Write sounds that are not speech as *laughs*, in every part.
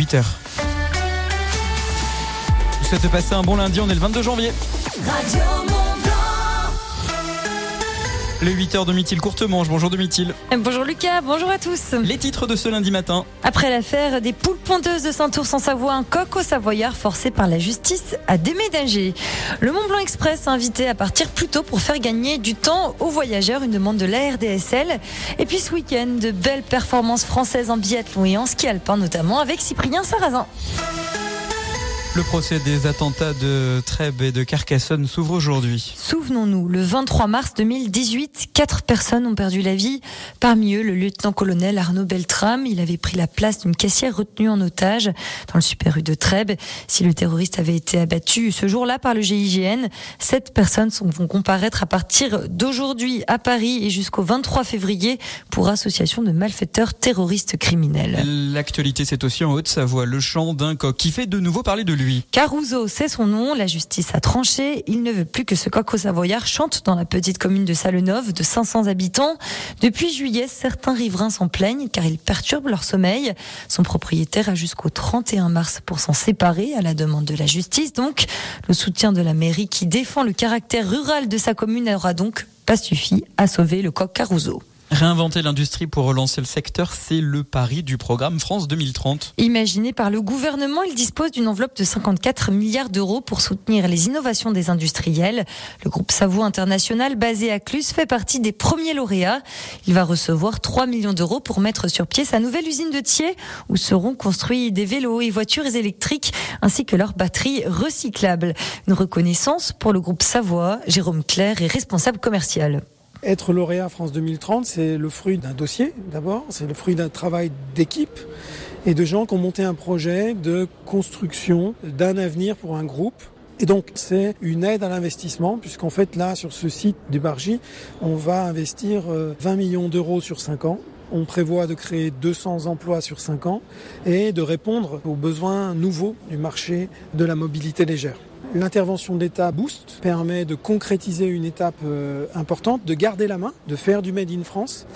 8h. Je vous souhaite passer un bon lundi, on est le 22 janvier. Le 8h de Mithil Courtemanche. Bonjour de Mithil. Bonjour Lucas, bonjour à tous. Les titres de ce lundi matin. Après l'affaire des poules ponteuses de Saint-Ours en Savoie, un coq au Savoyard forcé par la justice à déménager. Le Mont Blanc Express a invité à partir plus tôt pour faire gagner du temps aux voyageurs, une demande de la RDSL. Et puis ce week-end, de belles performances françaises en biathlon et en ski alpin notamment avec Cyprien Sarrazin. Le procès des attentats de Trèbes et de Carcassonne s'ouvre aujourd'hui. Souvenons-nous, le 23 mars 2018, quatre personnes ont perdu la vie. Parmi eux, le lieutenant-colonel Arnaud Beltrame. Il avait pris la place d'une caissière retenue en otage dans le super rue de Trèbes. Si le terroriste avait été abattu ce jour-là par le GIGN, sept personnes vont comparaître à partir d'aujourd'hui à Paris et jusqu'au 23 février pour association de malfaiteurs terroristes criminels. L'actualité, c'est aussi en Haute-Savoie, le chant d'un coq qui fait de nouveau parler de Caruso, c'est son nom. La justice a tranché. Il ne veut plus que ce coq au Savoyard chante dans la petite commune de Salenov, de 500 habitants. Depuis juillet, certains riverains s'en plaignent car il perturbe leur sommeil. Son propriétaire a jusqu'au 31 mars pour s'en séparer à la demande de la justice. Donc, le soutien de la mairie qui défend le caractère rural de sa commune n'aura donc pas suffi à sauver le coq Caruso. Réinventer l'industrie pour relancer le secteur, c'est le pari du programme France 2030. Imaginé par le gouvernement, il dispose d'une enveloppe de 54 milliards d'euros pour soutenir les innovations des industriels. Le groupe Savoie International, basé à Clus, fait partie des premiers lauréats. Il va recevoir 3 millions d'euros pour mettre sur pied sa nouvelle usine de Thiers, où seront construits des vélos et voitures électriques, ainsi que leurs batteries recyclables. Une reconnaissance pour le groupe Savoie. Jérôme Claire est responsable commercial. Être lauréat France 2030, c'est le fruit d'un dossier d'abord, c'est le fruit d'un travail d'équipe et de gens qui ont monté un projet de construction d'un avenir pour un groupe. Et donc c'est une aide à l'investissement puisqu'en fait là sur ce site du Bargy, on va investir 20 millions d'euros sur 5 ans. On prévoit de créer 200 emplois sur 5 ans et de répondre aux besoins nouveaux du marché de la mobilité légère. L'intervention de l'État Boost permet de concrétiser une étape importante, de garder la main, de faire du Made in France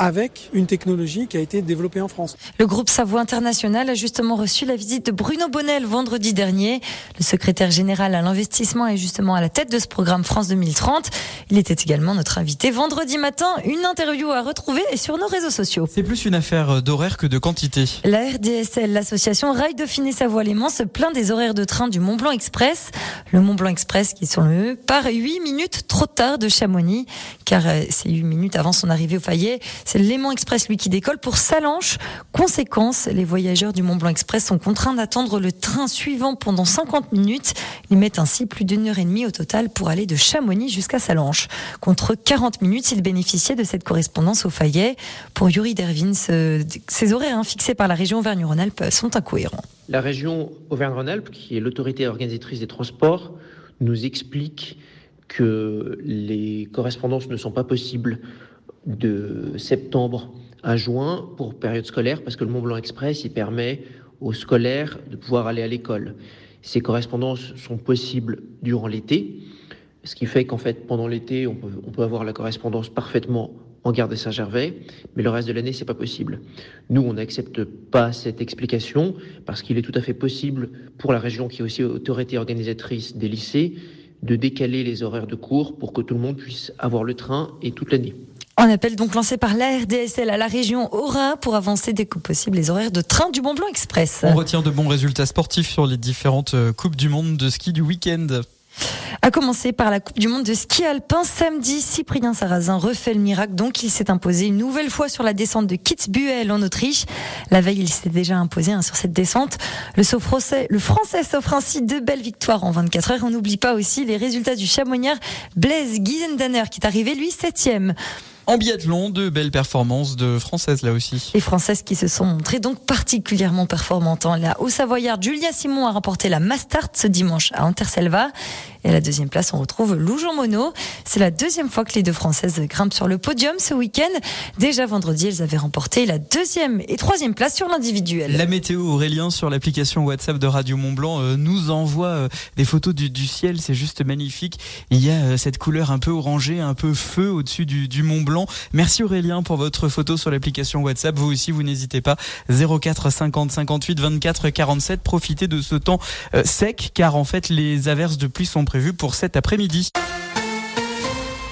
avec une technologie qui a été développée en France. Le groupe Savoie International a justement reçu la visite de Bruno Bonnel vendredi dernier. Le secrétaire général à l'investissement est justement à la tête de ce programme France 2030. Il était également notre invité vendredi matin. Une interview à retrouver sur nos réseaux sociaux. C'est plus une affaire d'horaire que de quantité. La RDSL, l'association Rail Dauphiné Savoie Léman, se plaint des horaires de train du Mont Blanc Express. Le Mont Blanc Express qui sur le part 8 minutes trop tard de Chamonix, car c'est 8 minutes avant son arrivée au Fayet. C'est Léman Express, lui, qui décolle pour Salanches. Conséquence, les voyageurs du Mont Blanc Express sont contraints d'attendre le train suivant pendant 50 minutes. Ils mettent ainsi plus d'une heure et demie au total pour aller de Chamonix jusqu'à Salanches. Contre 40 minutes, ils bénéficiaient de cette correspondance au Fayet. Pour Yuri Dervin, ces horaires fixés par la région Auvergne-Rhône-Alpes sont incohérents. La région Auvergne-Rhône-Alpes, qui est l'autorité organisatrice des transports, nous explique que les correspondances ne sont pas possibles de septembre à juin pour période scolaire parce que le Mont Blanc Express il permet aux scolaires de pouvoir aller à l'école. Ces correspondances sont possibles durant l'été, ce qui fait qu'en fait pendant l'été on peut, avoir la correspondance parfaitement en gare de Saint-Gervais, mais le reste de l'année c'est pas possible. Nous on n'accepte pas cette explication parce qu'il est tout à fait possible pour la région qui est aussi autorité organisatrice des lycées de décaler les horaires de cours pour que tout le monde puisse avoir le train et toute l'année. Un appel donc lancé par la RDSL à la région Aura pour avancer dès que possible les horaires de train du Mont Blanc Express. On retient de bons résultats sportifs sur les différentes Coupes du Monde de ski du week-end. A commencer par la Coupe du Monde de ski alpin samedi, Cyprien Sarrazin refait le miracle. Donc, il s'est imposé une nouvelle fois sur la descente de Kitzbühel en Autriche. La veille, il s'est déjà imposé hein, sur cette descente. Le, français, le français s'offre ainsi deux belles victoires en 24 heures. On n'oublie pas aussi les résultats du chamonnière Blaise Gizendaner qui est arrivé lui septième. En biathlon, de belles performances de Françaises là aussi. Les Françaises qui se sont montrées donc particulièrement performantes. La Haut-Savoyard Julia Simon a remporté la Mastart ce dimanche à Anterselva. Et à la deuxième place, on retrouve Lou Jean Monod. C'est la deuxième fois que les deux Françaises grimpent sur le podium ce week-end. Déjà vendredi, elles avaient remporté la deuxième et troisième place sur l'individuel. La météo Aurélien sur l'application WhatsApp de Radio Mont Blanc euh, nous envoie euh, des photos du, ciel, c'est juste magnifique. Il y a euh, cette couleur un peu orangée, un peu feu au-dessus du, du Mont Blanc. Merci Aurélien pour votre photo sur l'application WhatsApp. Vous aussi, vous n'hésitez pas. 04 50 58 24 47. Profitez de ce temps sec car en fait les averses de pluie sont prévues pour cet après-midi.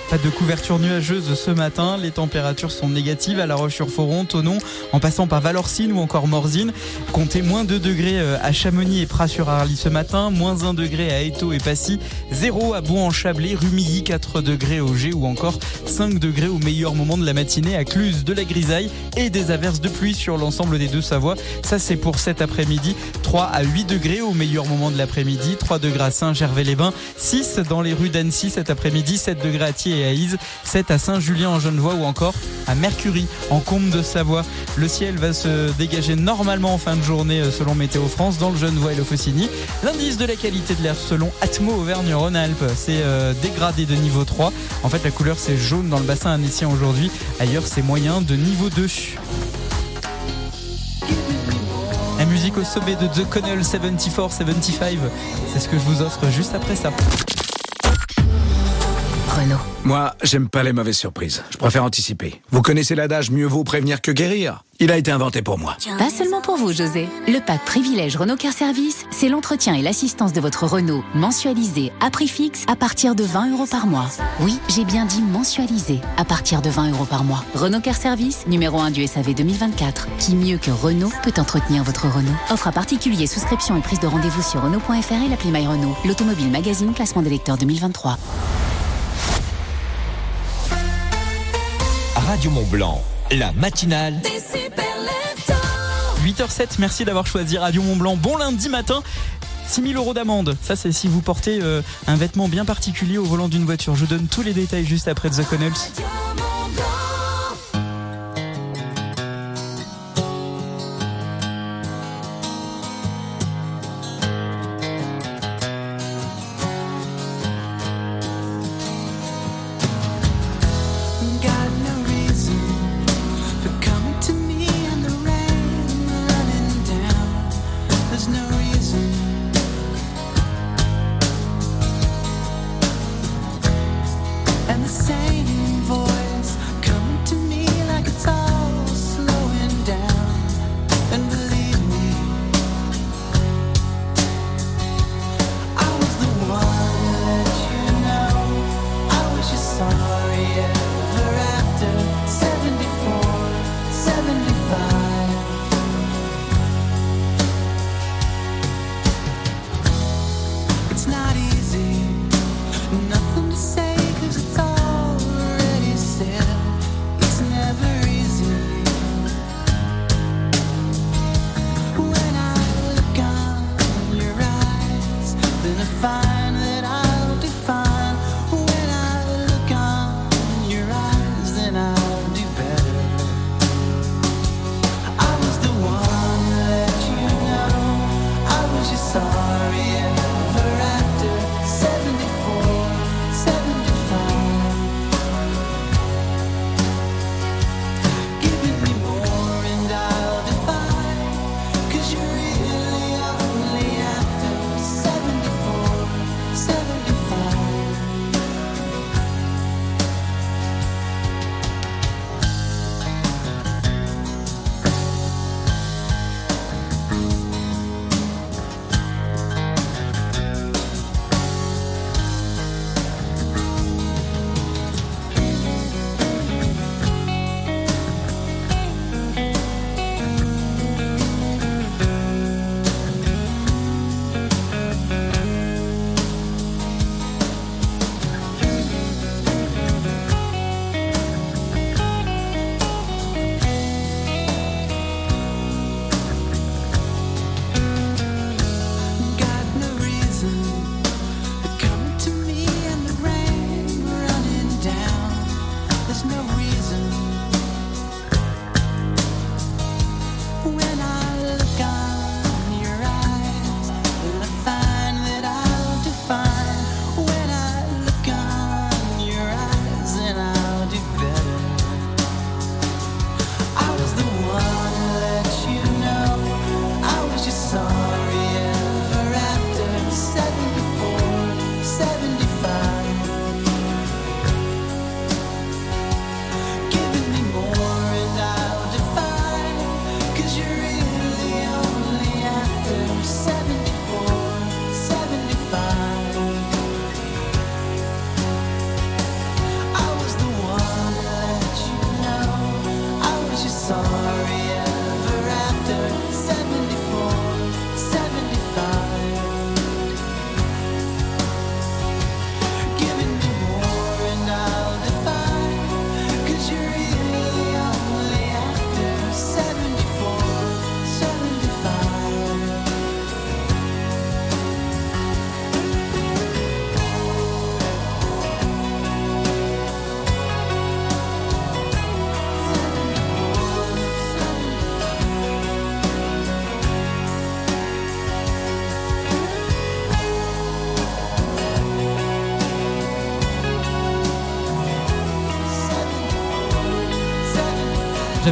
Pas de couverture nuageuse ce matin. Les températures sont négatives à La Roche-sur-Foron, Tonon, en passant par Valorcine ou encore Morzine. Comptez moins 2 degrés euh, à Chamonix et Pras-sur-Arly ce matin, moins 1 degré à Eto et Passy, 0 à Bourg-en-Chablais, Rumilly, 4 degrés au G ou encore 5 degrés au meilleur moment de la matinée à Cluse, de la grisaille et des averses de pluie sur l'ensemble des deux Savoies. Ça c'est pour cet après-midi. 3 à 8 degrés au meilleur moment de l'après-midi, 3 degrés à Saint-Gervais-les-Bains, 6 dans les rues d'Annecy cet après-midi, 7 degrés à Thiers à Ise, 7 à Saint-Julien en Genevois ou encore à Mercury en Combe de Savoie. Le ciel va se dégager normalement en fin de journée euh, selon Météo France dans le Genevois et le Faucigny. L'indice de la qualité de l'air selon Atmo Auvergne-Rhône-Alpes, c'est euh, dégradé de niveau 3. En fait, la couleur c'est jaune dans le bassin annécien aujourd'hui. Ailleurs, c'est moyen de niveau 2. La musique au sommet de The Connell 74-75, c'est ce que je vous offre juste après ça. Moi, j'aime pas les mauvaises surprises. Je préfère anticiper. Vous connaissez l'adage mieux vaut prévenir que guérir Il a été inventé pour moi. Pas seulement pour vous, José. Le pack privilège Renault Car Service, c'est l'entretien et l'assistance de votre Renault mensualisé à prix fixe à partir de 20 euros par mois. Oui, j'ai bien dit mensualisé à partir de 20 euros par mois. Renault Car Service, numéro 1 du SAV 2024. Qui mieux que Renault peut entretenir votre Renault? Offre à particulier, souscription et prise de rendez-vous sur Renault.fr et l'appli My Renault. L'automobile magazine classement des lecteurs 2023. Radio Mont Blanc, la matinale. 8h07, merci d'avoir choisi Radio Mont Blanc. Bon lundi matin. 6000 euros d'amende. Ça, c'est si vous portez euh, un vêtement bien particulier au volant d'une voiture. Je vous donne tous les détails juste après The Connells. no reason.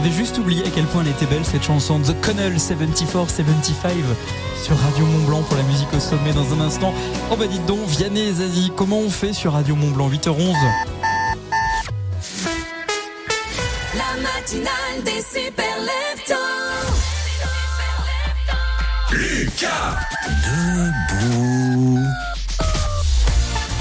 J'avais juste oublié à quel point elle était belle cette chanson The Connell 74-75 sur Radio Mont Blanc pour la musique au sommet dans un instant. Oh bah dites donc, Vianney et Zazie, comment on fait sur Radio Mont Blanc 8h11 La matinale des super Lucas Debout.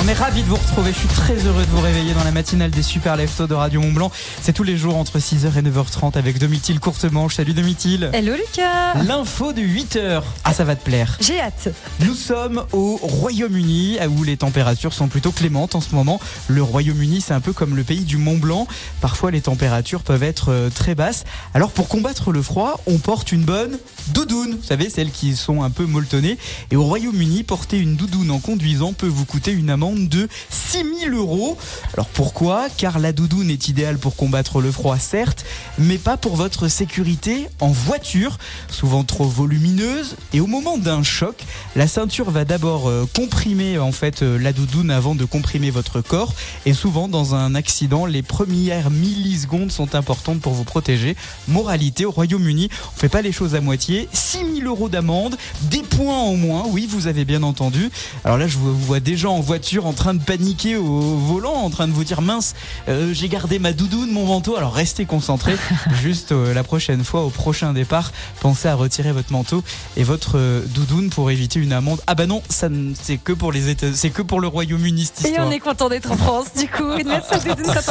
On est ravis de vous retrouver. Je suis très heureux de vous réveiller dans la matinale des Super Leftos de Radio Mont Blanc. C'est tous les jours entre 6h et 9h30 avec Domitil Courtemanche. Salut Domitil. Hello Lucas. L'info de 8h. Ah, ça va te plaire. J'ai hâte. Nous sommes au Royaume-Uni, où les températures sont plutôt clémentes en ce moment. Le Royaume-Uni, c'est un peu comme le pays du Mont Blanc. Parfois, les températures peuvent être euh, très basses. Alors, pour combattre le froid, on porte une bonne doudoune. Vous savez, celles qui sont un peu molletonnées. Et au Royaume-Uni, porter une doudoune en conduisant peut vous coûter une amende de 6000 euros. Alors pourquoi? Car la doudoune est idéale pour combattre le froid, certes, mais pas pour votre sécurité en voiture, souvent trop volumineuse. Et au moment d'un choc, la ceinture va d'abord euh, comprimer en fait euh, la doudoune avant de comprimer votre corps. Et souvent, dans un accident, les premières millisecondes sont importantes pour vous protéger. Moralité au Royaume-Uni, on fait pas les choses à moitié. 6000 euros d'amende, des points en moins. Oui, vous avez bien entendu. Alors là, je vous vois déjà en voiture en train de paniquer au volant, en train de vous dire mince, euh, j'ai gardé ma doudoune, mon manteau. Alors restez concentrés. *laughs* Juste euh, la prochaine fois, au prochain départ, pensez à retirer votre manteau et votre euh, doudoune pour éviter une amende. Ah bah non, ça c'est que pour les États, c'est que pour le Royaume-Uni cette Et on est content d'être en France, du coup. Une.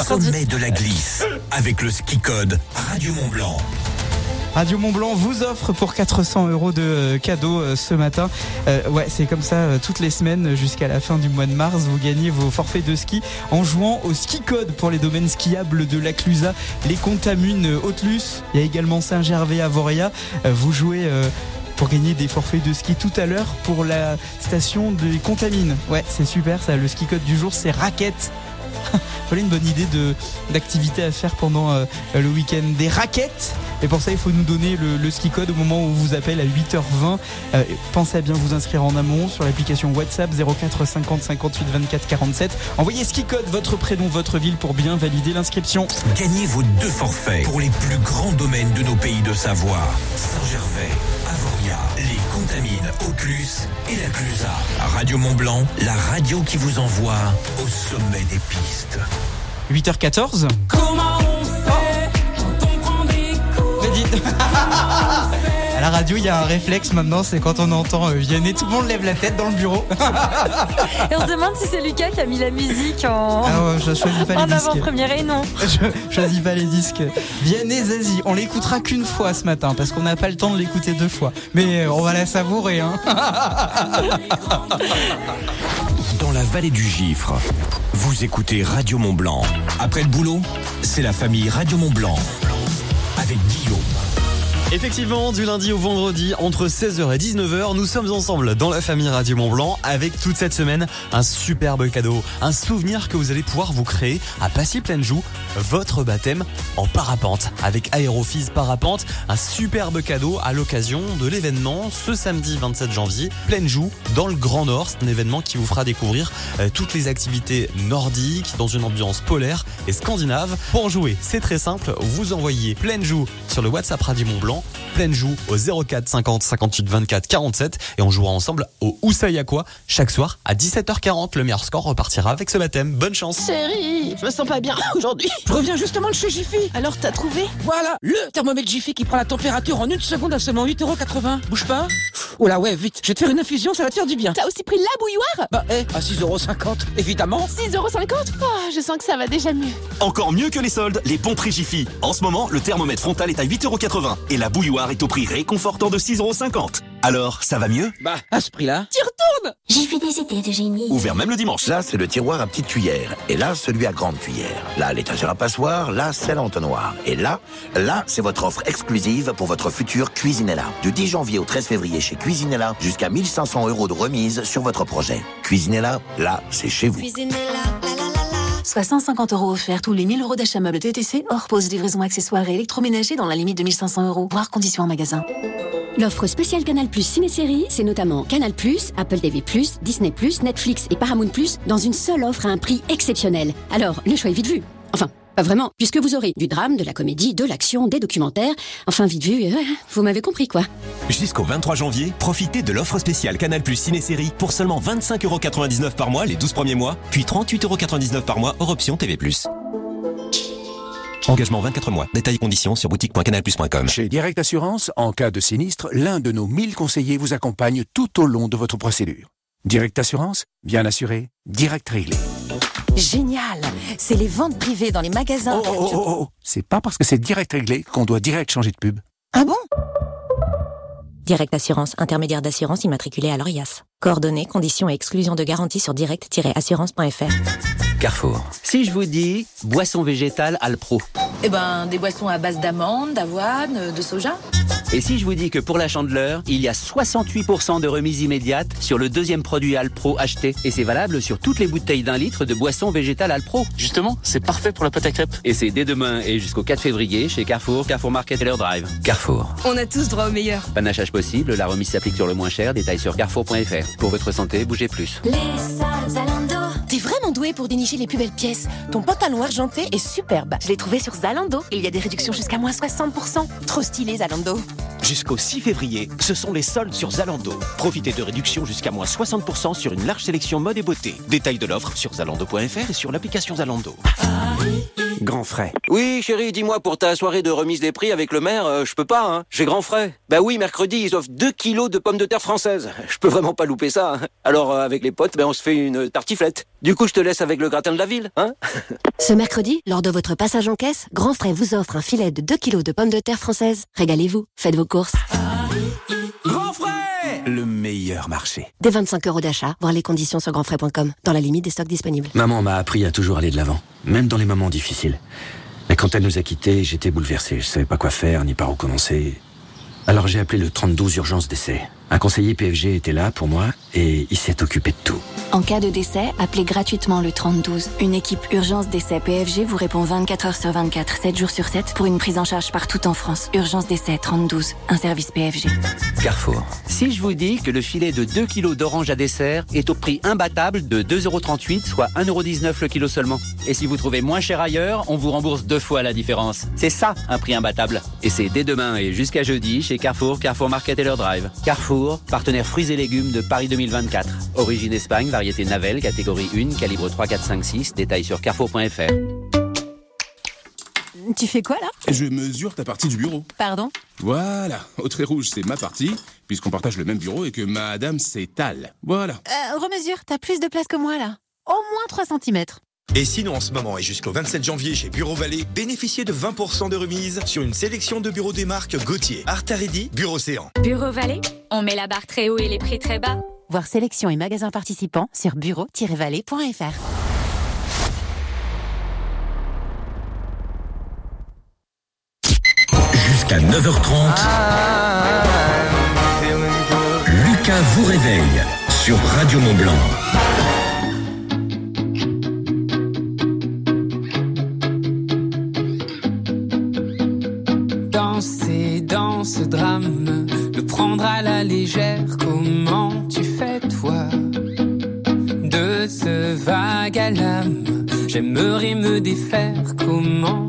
Sommet de la glisse avec le ski code Radio Mont Blanc. Radio Mont Blanc vous offre pour 400 euros de cadeaux ce matin. Euh, ouais, c'est comme ça toutes les semaines jusqu'à la fin du mois de mars. Vous gagnez vos forfaits de ski en jouant au ski code pour les domaines skiables de la Clusa, les Contamunes euh, Haute-Luce. Il y a également Saint-Gervais à Voria. Euh, vous jouez. euh, pour gagner des forfaits de ski tout à l'heure pour la station des Contamines. Ouais, c'est super ça. Le ski code du jour, c'est raquettes. *laughs* Voilà une bonne idée de d'activité à faire pendant euh, le week-end. Des raquettes. Et pour ça, il faut nous donner le, ski code au moment où on vous appelle à 8h20. Euh, pensez à bien vous inscrire en amont sur l'application WhatsApp 04 50 58 24 47. Envoyez ski code, votre prénom, votre ville pour bien valider l'inscription. Gagnez vos deux forfaits pour les plus grands domaines de nos pays de Savoie. Saint-Gervais, Avoria, les Contamines, Haute-Luce et la Clusa. Radio Mont Blanc, la radio qui vous envoie au sommet des pistes. 8h14. Comment on fait quand on prend des coups *laughs* À la radio, il y a un réflexe maintenant, c'est quand on entend euh, Vianney, tout le monde lève la tête dans le bureau. *laughs* Et on se demande si c'est Lucas qui a mis la musique en, Ah ouais, je choisis pas les *laughs* en disques. avant-première. Et non. Je choisis pas les disques. Vianney Zazie, on l'écoutera qu'une fois ce matin parce qu'on n'a pas le temps de l'écouter deux fois. Mais euh, on va la savourer. Hein. Dans la vallée du Gifre, vous écoutez Radio Mont Blanc. Après le boulot, c'est la famille Radio Mont Blanc. Effectivement, du lundi au vendredi, entre 16h et 19h, nous sommes ensemble dans la famille Radio Mont Blanc avec toute cette semaine un superbe cadeau, un souvenir que vous allez pouvoir vous créer à Passy Pleine Joue, votre baptême en parapente avec Aérofis Parapente, un superbe cadeau à l'occasion de l'événement ce samedi 27 janvier, Pleine Joue dans le Grand Nord, c'est un événement qui vous fera découvrir euh, toutes les activités nordiques dans une ambiance polaire et scandinave. Pour jouer, c'est très simple, vous envoyez Pleine Joue sur le WhatsApp Radio Mont Blanc pleine joue au 04 50 58 24 47 et on jouera ensemble au Ousayakwa chaque soir à 17h40. Le meilleur score repartira avec ce baptême. Bonne chance. Chérie, je me sens pas bien *laughs* aujourd'hui. Je reviens justement de chez Jiffy. Alors t'as trouvé? Voilà, le thermomètre Jiffy qui prend la température en une seconde à seulement 8,80€. Bouge pas. Oh là ouais, vite. Je vais te faire une infusion, ça va te faire du bien. T'as aussi pris la bouilloire? Bah eh, à 6,50€, évidemment. 6,50€ Oh, je sens que ça va déjà mieux. Encore mieux que les soldes, les bons prix Jiffy. En ce moment, le thermomètre frontal est à 8,80€ et la bouilloire est au prix réconfortant de 6,50€. Alors, ça va mieux? Bah, à ce prix-là. T'y retournes J'ai fait des idées de génie. Ouvert même le dimanche. Là, c'est le tiroir à petite cuillère. Et là, celui à grande cuillère. Là, l'étagère à passoire. Là, celle à entonnoir. Et là, là, c'est votre offre exclusive pour votre future Cuisinella. Du 10 janvier au 13 février chez Cuisinella, jusqu'à 1500 euros de remise sur votre projet. Cuisinella, là, c'est chez vous. Soit 150 euros offerts tous les 1000 euros d'achat meuble TTC, hors pause, livraison accessoires et électroménager dans la limite de 1500 euros, voire conditions en magasin. L'offre spéciale Canal Plus Ciné-Série, c'est notamment Canal Plus, Apple TV+, Disney+, Netflix et Paramount+, dans une seule offre à un prix exceptionnel. Alors, le choix est vite vu. Enfin, Pas vraiment, puisque vous aurez du drame, de la comédie, de l'action, des documentaires. Enfin, vite vu, euh, vous m'avez compris quoi. Jusqu'au 23 janvier, profitez de l'offre spéciale Canal Plus Ciné-Série pour seulement 25,99€ par mois les 12 premiers mois, puis 38,99€ par mois hors option TV+. Engagement 24 mois. Détails et conditions sur boutique.canalplus.com. Chez Direct Assurance, en cas de sinistre, l'un de nos 1000 conseillers vous accompagne tout au long de votre procédure. Direct Assurance, bien assuré, direct réglé. Génial C'est les ventes privées dans les magasins. Oh, oh, oh, oh, c'est pas parce que c'est direct réglé qu'on doit direct changer de pub. Ah bon? Direct Assurance, intermédiaire d'assurance immatriculé à l'ORIAS. Coordonnées, conditions et exclusions de garantie sur direct-assurance.fr. Carrefour. Si je vous dis boisson végétale Alpro. Eh ben, des boissons à base d'amandes, d'avoine, de soja. Et si je vous dis que pour la chandeleur, il y a 68% de remise immédiate sur le deuxième produit Alpro acheté. Et c'est valable sur toutes les bouteilles d'un litre de boisson végétale Alpro. Justement, c'est parfait pour la pâte à crêpes. Et c'est dès demain et jusqu'au 4 février chez Carrefour, Carrefour Market et leur drive. Carrefour. On a tous droit au meilleur. Panachage possible, la remise s'applique sur le moins cher, détail sur carrefour.fr. Pour votre santé, bougez plus. Les. Vraiment doué pour dénicher les plus belles pièces. Ton pantalon argenté est superbe. Je l'ai trouvé sur Zalando. Il y a des réductions jusqu'à moins 60%. Trop stylé, Zalando. Jusqu'au 6 février, ce sont les soldes sur Zalando. Profitez de réductions jusqu'à moins 60% sur une large sélection mode et beauté. Détail de l'offre sur zalando.fr et sur l'application Zalando. Grand frais. Oui, chérie, dis-moi, pour ta soirée de remise des prix avec le maire, euh, je peux pas, hein. J'ai grand frais. Bah oui, mercredi, ils offrent 2 kilos de pommes de terre françaises. Je peux vraiment pas louper ça. hein. Alors, euh, avec les potes, ben, on se fait une tartiflette. Du coup, je te laisse avec le gratin de la ville, hein *laughs* Ce mercredi, lors de votre passage en caisse, Grand Frais vous offre un filet de 2 kilos de pommes de terre françaises. Régalez-vous, faites vos courses. Grand frais Le meilleur marché. Dès 25 euros d'achat, voir les conditions sur grandfrais.com, dans la limite des stocks disponibles. Maman m'a appris à toujours aller de l'avant, même dans les moments difficiles. Mais quand elle nous a quittés, j'étais bouleversé. Je savais pas quoi faire, ni par où commencer. Alors j'ai appelé le 32 urgence d'essai. Un conseiller PFG était là pour moi et il s'est occupé de tout. En cas de décès, appelez gratuitement le 3012. Une équipe urgence décès PFG vous répond 24 heures sur 24, 7 jours sur 7 pour une prise en charge partout en France. Urgence décès 3012, un service PFG. Carrefour. Si je vous dis que le filet de 2 kilos d'orange à dessert est au prix imbattable de 2,38€, soit 1,19€ le kilo seulement. Et si vous trouvez moins cher ailleurs, on vous rembourse deux fois la différence. C'est ça, un prix imbattable. Et c'est dès demain et jusqu'à jeudi chez Carrefour, Carrefour Market et leur drive. Carrefour, partenaire fruits et légumes de Paris 2024. Origine Espagne, variété Navel, catégorie 1, calibre 3, 4, 5, 6. Détail sur carrefour.fr. Tu fais quoi là? Je mesure ta partie du bureau. Pardon? Voilà, au trait rouge, c'est ma partie, puisqu'on partage le même bureau et que madame, c'est Tal. Voilà. euh, Remesure, t'as plus de place que moi là. Au moins 3 cm. Et sinon, en ce moment et jusqu'au 27 janvier chez Bureau Vallée, bénéficiez de 20% de remise sur une sélection de bureaux des marques Gauthier, Artaredi, Bureau Océan. Bureau Vallée, on met la barre très haut et les prix très bas. Voir sélection et magasins participants sur bureau-vallée.fr. Jusqu'à 9h30. Lucas vous réveille sur Radio Mont Blanc. Ce drame, le prendre à la légère, comment tu fais toi De ce vague à l'âme, j'aimerais me défaire, comment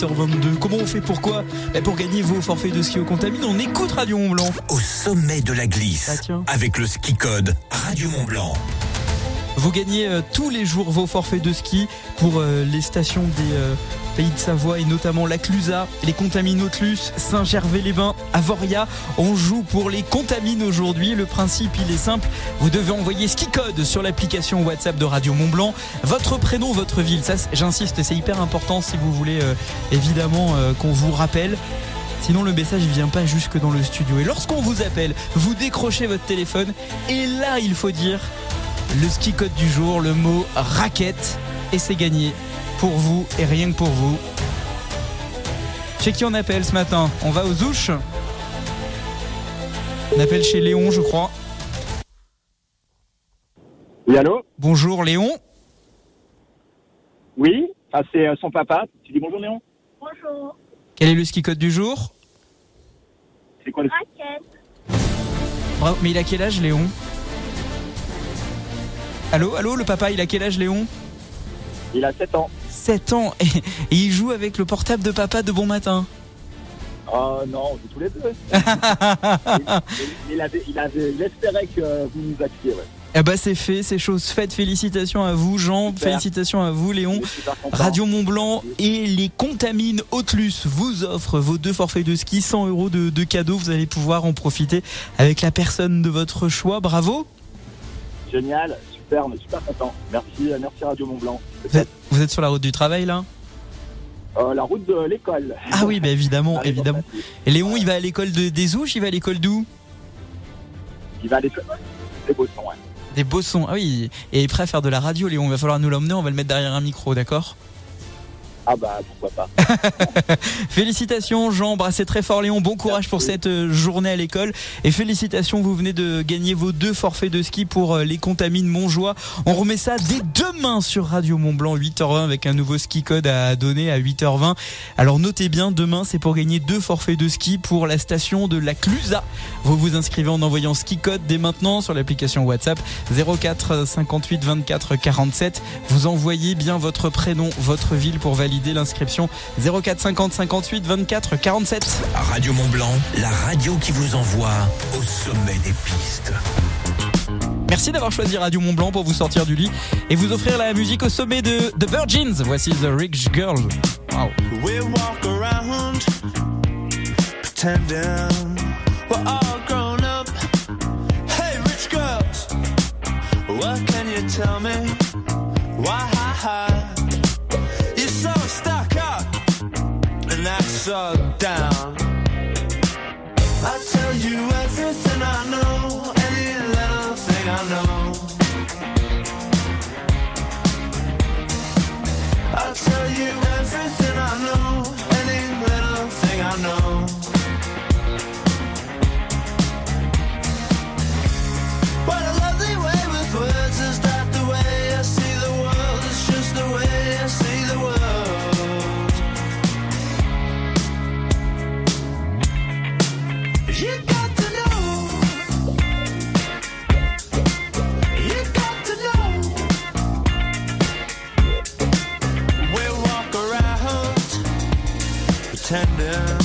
8h22 Comment on fait pourquoi bah, Pour gagner vos forfaits de ski au Contamine, on écoute Radio Mont Blanc. Au sommet de la glisse, avec le ski code Radio Mont Blanc. Vous gagnez euh, tous les jours vos forfaits de ski pour euh, les stations des euh, pays de Savoie et notamment la Clusa, les Contamines Autlus, Saint-Gervais-les-Bains, Avoria. On joue pour les Contamines aujourd'hui. Le principe, il est simple. Vous devez envoyer ski code sur l'application WhatsApp de Radio Mont Blanc. Votre prénom, votre ville. Ça, j'insiste, c'est hyper important si vous voulez évidemment qu'on vous rappelle. Sinon le message ne vient pas jusque dans le studio. Et lorsqu'on vous appelle, vous décrochez votre téléphone et là il faut dire le ski code du jour, le mot raquette. Et c'est gagné pour vous et rien que pour vous. Chez qui on appelle ce matin? On va aux ouches? On appelle chez Léon, je crois. Oui, allô Bonjour Léon. Oui, ah, c'est euh, son papa. Tu dis bonjour Léon Bonjour. Quel est le ski code du jour? C'est quoi le Raquette. Bravo, mais il a quel âge Léon? Allô, allô, le papa, il a quel âge, Léon? Il a 7 ans. 7 ans et, il joue avec le portable de papa de bon matin. Oh non, on joue tous les deux. *laughs* il, avait, il, avait, espérait que vous nous ouais. Eh bah c'est fait, c'est chose faite. Félicitations à vous Jean, félicitations à vous Léon. Radio Mont Blanc et les Contamines Autlus vous offrent vos deux forfaits de ski, 100 euros de, de cadeaux. Vous allez pouvoir en profiter avec la personne de votre choix. Bravo. Génial super, on est super content. Merci, merci Radio Mont Blanc. Vous êtes, sur la route du travail là? Euh, la route de l'école. Ah oui, bah évidemment, *laughs* évidemment. Et Léon, il va à l'école de, des Ouches, il va à l'école d'où? Il va à l'école des Bossons, ouais. Des Bossons, ah oui. Et il est prêt à faire de la radio, Léon. Il va falloir nous l'emmener, on va le mettre derrière un micro, d'accord? Ah bah pourquoi pas. *laughs* félicitations Jean, embrassez très fort Léon, bon courage pour cette euh, journée à l'école et félicitations, vous venez de gagner vos deux forfaits de ski pour euh, les Contamines Montjoie. On remet ça dès demain sur Radio Mont Blanc 8h20 avec un nouveau ski code à donner à 8h20. Alors notez bien, demain c'est pour gagner deux forfaits de ski pour la station de la Clusa. Vous vous inscrivez en envoyant ski code dès maintenant sur l'application WhatsApp 04 58 24 47. Vous envoyez bien votre prénom, votre ville pour valider l'inscription 04 50 58 24 47. Radio Mont Blanc, la radio qui vous envoie au sommet des pistes. Merci d'avoir choisi Radio Mont Blanc pour vous sortir du lit et vous offrir la musique au sommet de The Virgins. Voici The Rich Girl. Wow. We walk around pretending we're all grown up. Hey, rich girls, what can you tell me? Why? So down. I tell you everything I know, any little thing I know. I tell you everything I know, any little thing I know. Pretending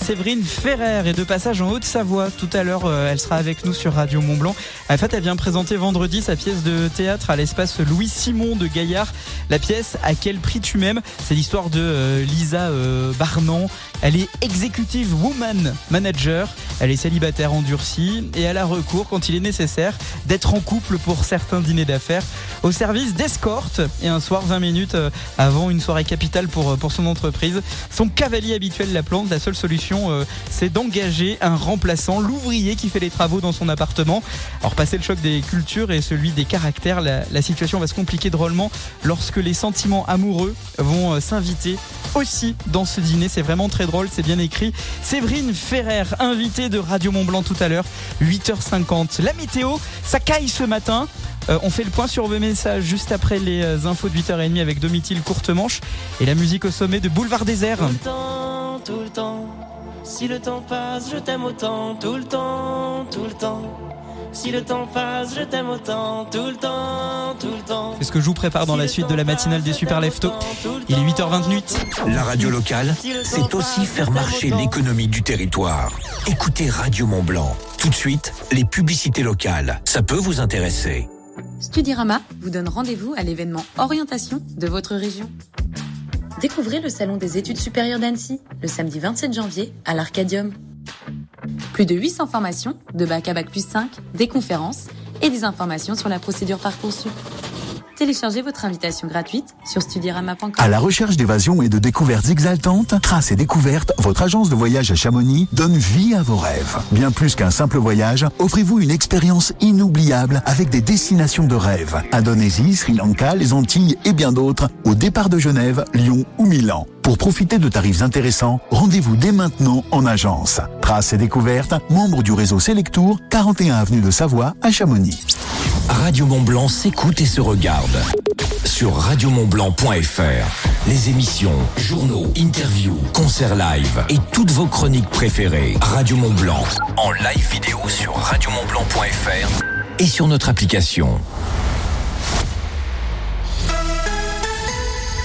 Séverine Ferrer est de passage en Haute-Savoie. Tout à l'heure, euh, elle sera avec nous sur Radio Mont Blanc. En fait, elle vient présenter vendredi sa pièce de théâtre à l'espace Louis Simon de Gaillard. La pièce À quel prix tu m'aimes? C'est l'histoire de euh, Lisa euh, Barnan. Elle est executive woman manager. Elle est célibataire endurcie et elle a recours quand il est nécessaire d'être en couple pour certains dîners d'affaires au service d'escorte et un soir 20 minutes euh, avant une soirée capitale pour, euh, pour son entreprise. Son cavalier habituel la plante. La seule solution, euh, c'est d'engager un remplaçant, l'ouvrier qui fait les travaux dans son appartement. Alors, passer le choc des cultures et celui des caractères, la, situation va se compliquer drôlement lorsque les sentiments amoureux vont s'inviter aussi dans ce dîner. C'est vraiment très drôle, c'est bien écrit. Séverine Ferrer, invitée de Radio Mont Blanc tout à l'heure, 8h50. La météo, ça caille ce matin. Euh, on fait le point sur vos messages juste après les euh, infos de 8h30 avec Domitil Courte Manche et la musique au sommet de Boulevard Désert. Tout le temps, tout le temps. Si le temps passe, je t'aime autant. Tout le temps, tout le temps. Si le temps passe, je t'aime autant. Tout le temps, tout le temps. C'est ce que je vous prépare dans la suite de la matinale des Super Lefto. Il est 8h28. La radio locale, c'est aussi faire marcher l'économie du territoire. Écoutez Radio Mont Blanc. Tout de suite, les publicités locales. Ça peut vous intéresser. Studirama vous donne rendez-vous à l'événement Orientation de votre région. Découvrez le Salon des études supérieures d'Annecy le samedi 27 janvier à l'Arcadium. Plus de 800 formations, de bac à bac plus 5, des conférences et des informations sur la procédure Parcoursup. Téléchargez votre invitation gratuite sur studirama.com. À la recherche d'évasion et de découvertes exaltantes, Traces et Découvertes, votre agence de voyage à Chamonix donne vie à vos rêves. Bien plus qu'un simple voyage, offrez-vous une expérience inoubliable avec des destinations de rêve. Indonésie, Sri Lanka, les Antilles et bien d'autres, au départ de Genève, Lyon ou Milan. Pour profiter de tarifs intéressants, rendez-vous dès maintenant en agence. Traces et Découvertes, membre du réseau Selectour, 41 avenue de Savoie à Chamonix. Radio Mont Blanc s'écoute et se regarde. Sur radiomontblanc.fr. Les émissions, journaux, interviews, concerts live et toutes vos chroniques préférées. Radio Mont Blanc. En live vidéo sur radiomontblanc.fr et sur notre application.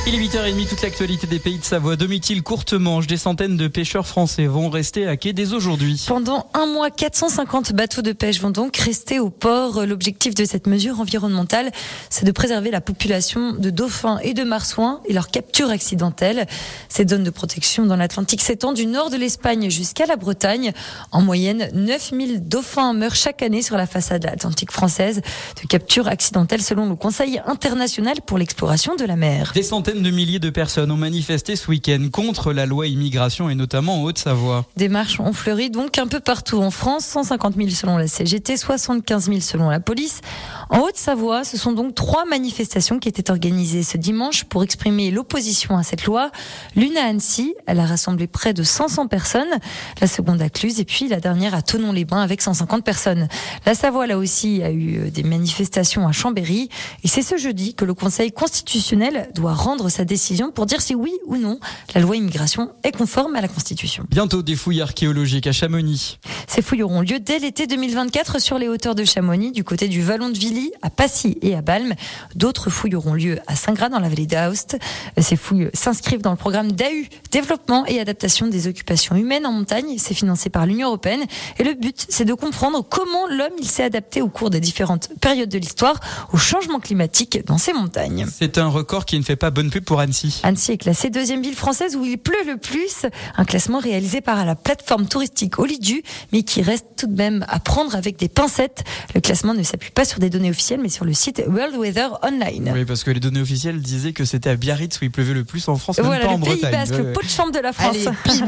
Il est 8h30, toute l'actualité des pays de Savoie. Domitil courte manche, des centaines de pêcheurs français vont rester à quai dès aujourd'hui. Pendant un mois, 450 bateaux de pêche vont donc rester au port. L'objectif de cette mesure environnementale, c'est de préserver la population de dauphins et de marsouins et leur capture accidentelle. Cette zone de protection dans l'Atlantique s'étend du nord de l'Espagne jusqu'à la Bretagne. En moyenne, 9000 dauphins meurent chaque année sur la façade atlantique française de capture accidentelle selon le Conseil international pour l'exploration de la mer. Des centaines de milliers de personnes ont manifesté ce week-end contre la loi immigration et notamment en Haute-Savoie. Des marches ont fleuri donc un peu partout en France, 150 000 selon la CGT, 75 000 selon la police. En Haute-Savoie, ce sont donc trois manifestations qui étaient organisées ce dimanche pour exprimer l'opposition à cette loi. L'une à Annecy, elle a rassemblé près de 500 personnes, la seconde à Cluse et puis la dernière à Tonon-les-Bains avec 150 personnes. La Savoie, là aussi, a eu des manifestations à Chambéry et c'est ce jeudi que le Conseil constitutionnel doit rendre sa décision pour dire si oui ou non la loi immigration est conforme à la Constitution. Bientôt des fouilles archéologiques à Chamonix. Ces fouilles auront lieu dès l'été 2024 sur les hauteurs de Chamonix, du côté du Vallon de Villy, à Passy et à Balme. D'autres fouilles auront lieu à Saint-Gras, dans la vallée d'Aoste. Ces fouilles s'inscrivent dans le programme DAU, développement et adaptation des occupations humaines en montagne. C'est financé par l'Union européenne. Et le but, c'est de comprendre comment l'homme il s'est adapté au cours des différentes périodes de l'histoire au changement climatique dans ces montagnes. C'est un record qui ne fait pas bonne pub pour Annecy. Annecy est classée deuxième ville française où il pleut le plus. Un classement réalisé par la plateforme touristique Olidu, mais qui reste tout de même à prendre avec des pincettes. Le classement ne s'appuie pas sur des données officielles, mais sur le site World Weather Online. Oui, parce que les données officielles disaient que c'était à Biarritz où il pleuvait le plus en France, même voilà, pas le en Pays Bretagne. Basque, le pot de chambre de la France. Allez.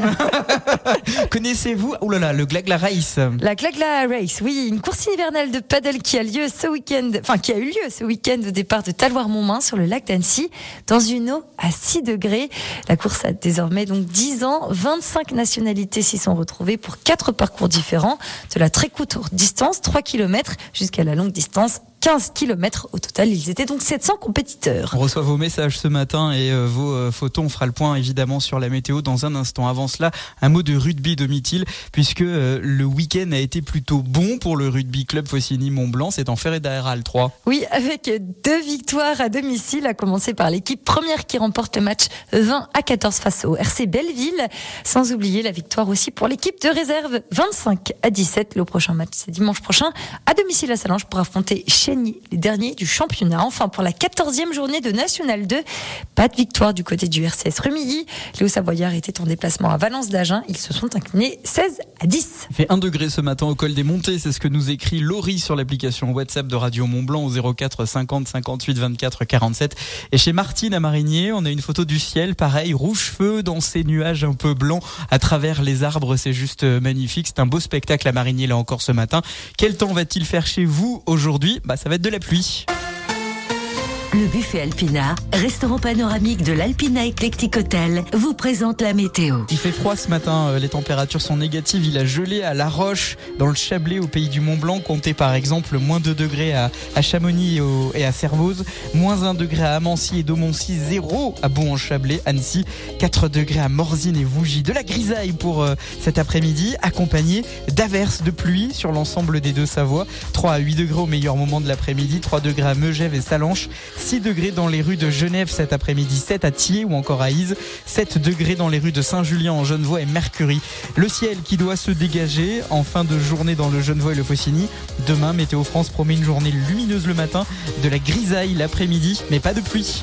*laughs* Connaissez-vous, oh là là, le Glagla Race La Glagla Race, oui, une course hivernale de paddle qui a lieu ce week-end, enfin qui a eu lieu ce week-end au départ de Taloir-Montmain sur le lac d'Annecy, dans une à 6 degrés. La course a désormais donc 10 ans, 25 nationalités s'y sont retrouvées pour quatre parcours différents, de la très courte distance, 3 km, jusqu'à la longue distance, 15 km. Au total, ils étaient donc 700 compétiteurs. On reçoit vos messages ce matin et euh, vos euh, photos. On fera le point évidemment sur la météo dans un instant. Avant cela, un mot de rugby domicile puisque euh, le week-end a été plutôt bon pour le rugby club Faucigny Mont-Blanc. C'est en Ferré-d'Aéral 3. Oui, avec deux victoires à domicile, à commencer par l'équipe première qui remporte le match 20 à 14 face au RC Belleville. Sans oublier la victoire aussi pour l'équipe de réserve 25 à 17. Le prochain match, c'est dimanche prochain à domicile à Salange pour affronter Les derniers du championnat. Enfin, pour la 14e journée de National 2, pas de victoire du côté du RCS Remilly. Léo Savoyard était en déplacement à Valence d'Agen. Ils se sont inclinés 16 à 10. Il fait 1 degré ce matin au col des Montées. C'est ce que nous écrit Laurie sur l'application WhatsApp de Radio Mont-Blanc au 04 50 58 24 47. Et chez Martine à Marigné, on a une photo du ciel, pareil, rouge feu dans ces nuages un peu blancs à travers les arbres. C'est juste magnifique. C'est un beau spectacle à Marigné là encore ce matin. Quel temps va-t-il faire chez vous aujourd'hui? Bah, ça va être de la pluie. Le buffet Alpina, restaurant panoramique de l'Alpina Eclectic Hotel, vous présente la météo. Il fait froid ce matin, euh, les températures sont négatives. Il a gelé à La Roche, dans le Chablais, au pays du Mont Blanc. Comptez par exemple moins 2 degrés à, Chamonix et, à Servoz, moins 1 degré à Amancy et Domoncy, 0 à Bon-en-Chablais, Annecy, 4 degrés à Morzine et Vougy. De la grisaille pour euh, cet après-midi, accompagné d'averses de pluie sur l'ensemble des deux Savoies. 3 à 8 degrés au meilleur moment de l'après-midi, 3 degrés à Megève et Salanches, 6 degrés dans les rues de Genève cet après-midi, 7 à Thiers ou encore à Ise, 7 degrés dans les rues de Saint-Julien en Genevois et Mercury. Le ciel qui doit se dégager en fin de journée dans le Genevois et le Faucigny. Demain, Météo France promet une journée lumineuse le matin, de la grisaille l'après-midi, mais pas de pluie.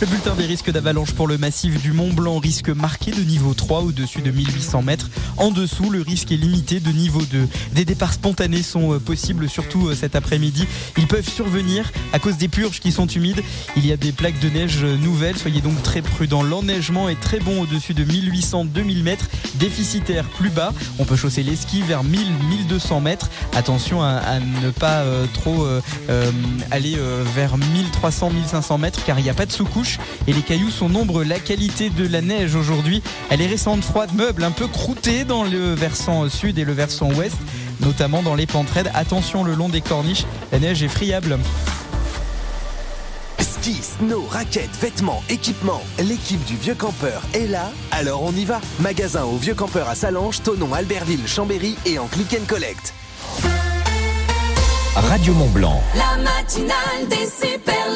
Le bulletin des risques d'avalanche pour le massif du Mont Blanc risque marqué de niveau 3 au-dessus de 1800 mètres. En dessous, le risque est limité de niveau 2. Des départs spontanés sont euh, possibles, surtout euh, cet après-midi. Ils peuvent survenir à cause des purges qui sont humides. Il y a des plaques de neige euh, nouvelles, soyez donc très prudents. L'enneigement est très bon au-dessus de 1800-2000 mètres, déficitaire plus bas. On peut chausser les skis vers 1000-1200 mètres. Attention à, ne pas trop aller vers 1300-1500 mètres car il n'y a pas de et les cailloux sont nombreux. La qualité de la neige aujourd'hui, elle est récente, froide, meuble, un peu croûtée dans le versant sud et le versant ouest, notamment dans les pentes raides. Attention le long des corniches, la neige est friable. Ski, snow, raquettes, vêtements, équipements. L'équipe du Vieux Campeur est là, alors on y va. Magasin au Vieux Campeur à Salange, Tonon, Albertville, Chambéry et en click and collect. Radio Mont Blanc. La matinale des super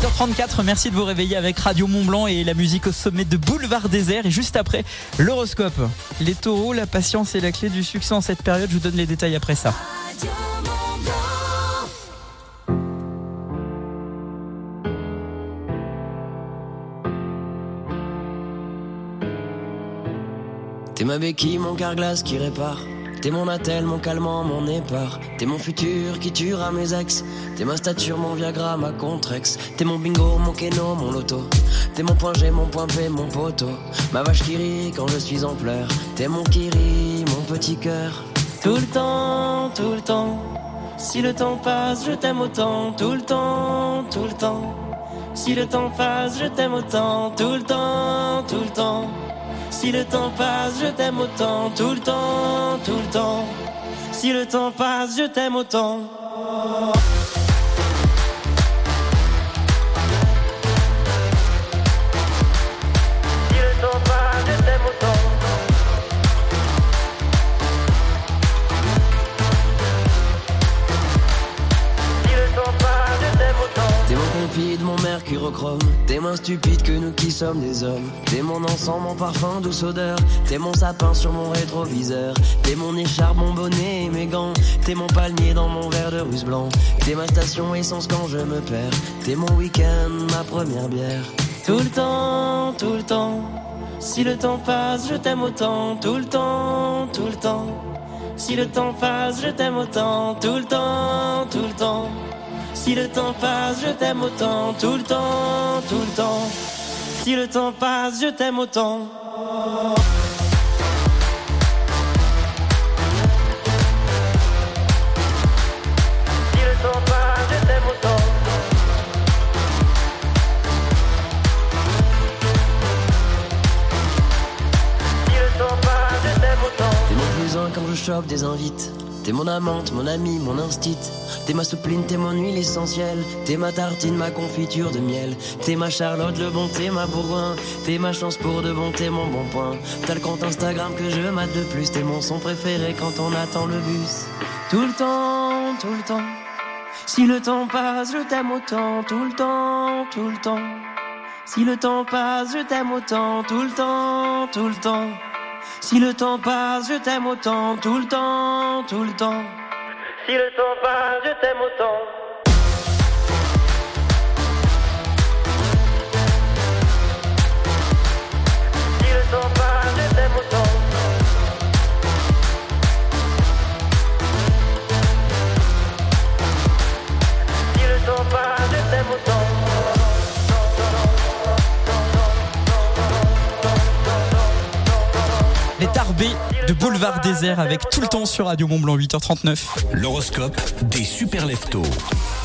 8h34, merci de vous réveiller avec Radio Mont Blanc et la musique au sommet de Boulevard Désert. Et juste après, l'horoscope. Les taureaux, la patience est la clé du succès en cette période. Je vous donne les détails après ça. T'es ma béquille, mon carglass qui répare. T'es mon attel, mon calmant, mon épar. T'es mon futur qui tuera mes ex. T'es ma stature, mon Viagra, ma contrex. T'es mon bingo, mon keno, mon loto. T'es mon point G, mon point P, mon poteau. Ma vache qui rit quand je suis en pleurs. T'es mon kiri, mon petit cœur. Tout le temps, tout le temps. Si le temps passe, je t'aime autant. Tout le temps, tout le temps. Si le temps passe, je t'aime autant. Tout le temps, tout le temps. Si le temps passe, je t'aime autant. Tout le temps, tout le temps. Si le temps passe, je t'aime autant. T'es moins stupide que nous qui sommes des hommes. T'es mon encens, mon parfum, douce odeur. T'es mon sapin sur mon rétroviseur. T'es mon écharpe, mon bonnet et mes gants. T'es mon palmier dans mon verre de russe blanc. T'es ma station essence quand je me perds. T'es mon week-end, ma première bière. Tout le temps, tout le temps. Si le temps passe, je t'aime autant. Tout le temps, tout le temps. Si le temps passe, je t'aime autant. Tout le temps, tout le temps. Si le temps passe, je t'aime autant, tout le temps, tout le temps. Si le temps passe, je t'aime autant. Si le temps passe, je t'aime autant. Si le temps passe, je t'aime autant. Quand je chope, des invites. T'es mon amante, mon ami, mon instit. T'es ma soupline, t'es mon huile essentielle. T'es ma tartine, ma confiture de miel. T'es ma Charlotte, le bon, t'es ma bourgoin. T'es ma chance pour de bon, t'es mon bon point. T'as le compte Instagram que je mate de plus. T'es mon son préféré quand on attend le bus. Tout le temps, tout le temps. Si le temps passe, je t'aime autant. Tout le temps, tout le temps. Si le temps passe, je t'aime autant. Tout le temps, tout le temps. Si le temps passe, je t'aime autant, tout le temps, tout le temps. Si le temps passe, je t'aime autant. Les Tarbés de Boulevard Désert avec tout le temps sur Radio Mont Blanc 8h39. L'horoscope des super leftos.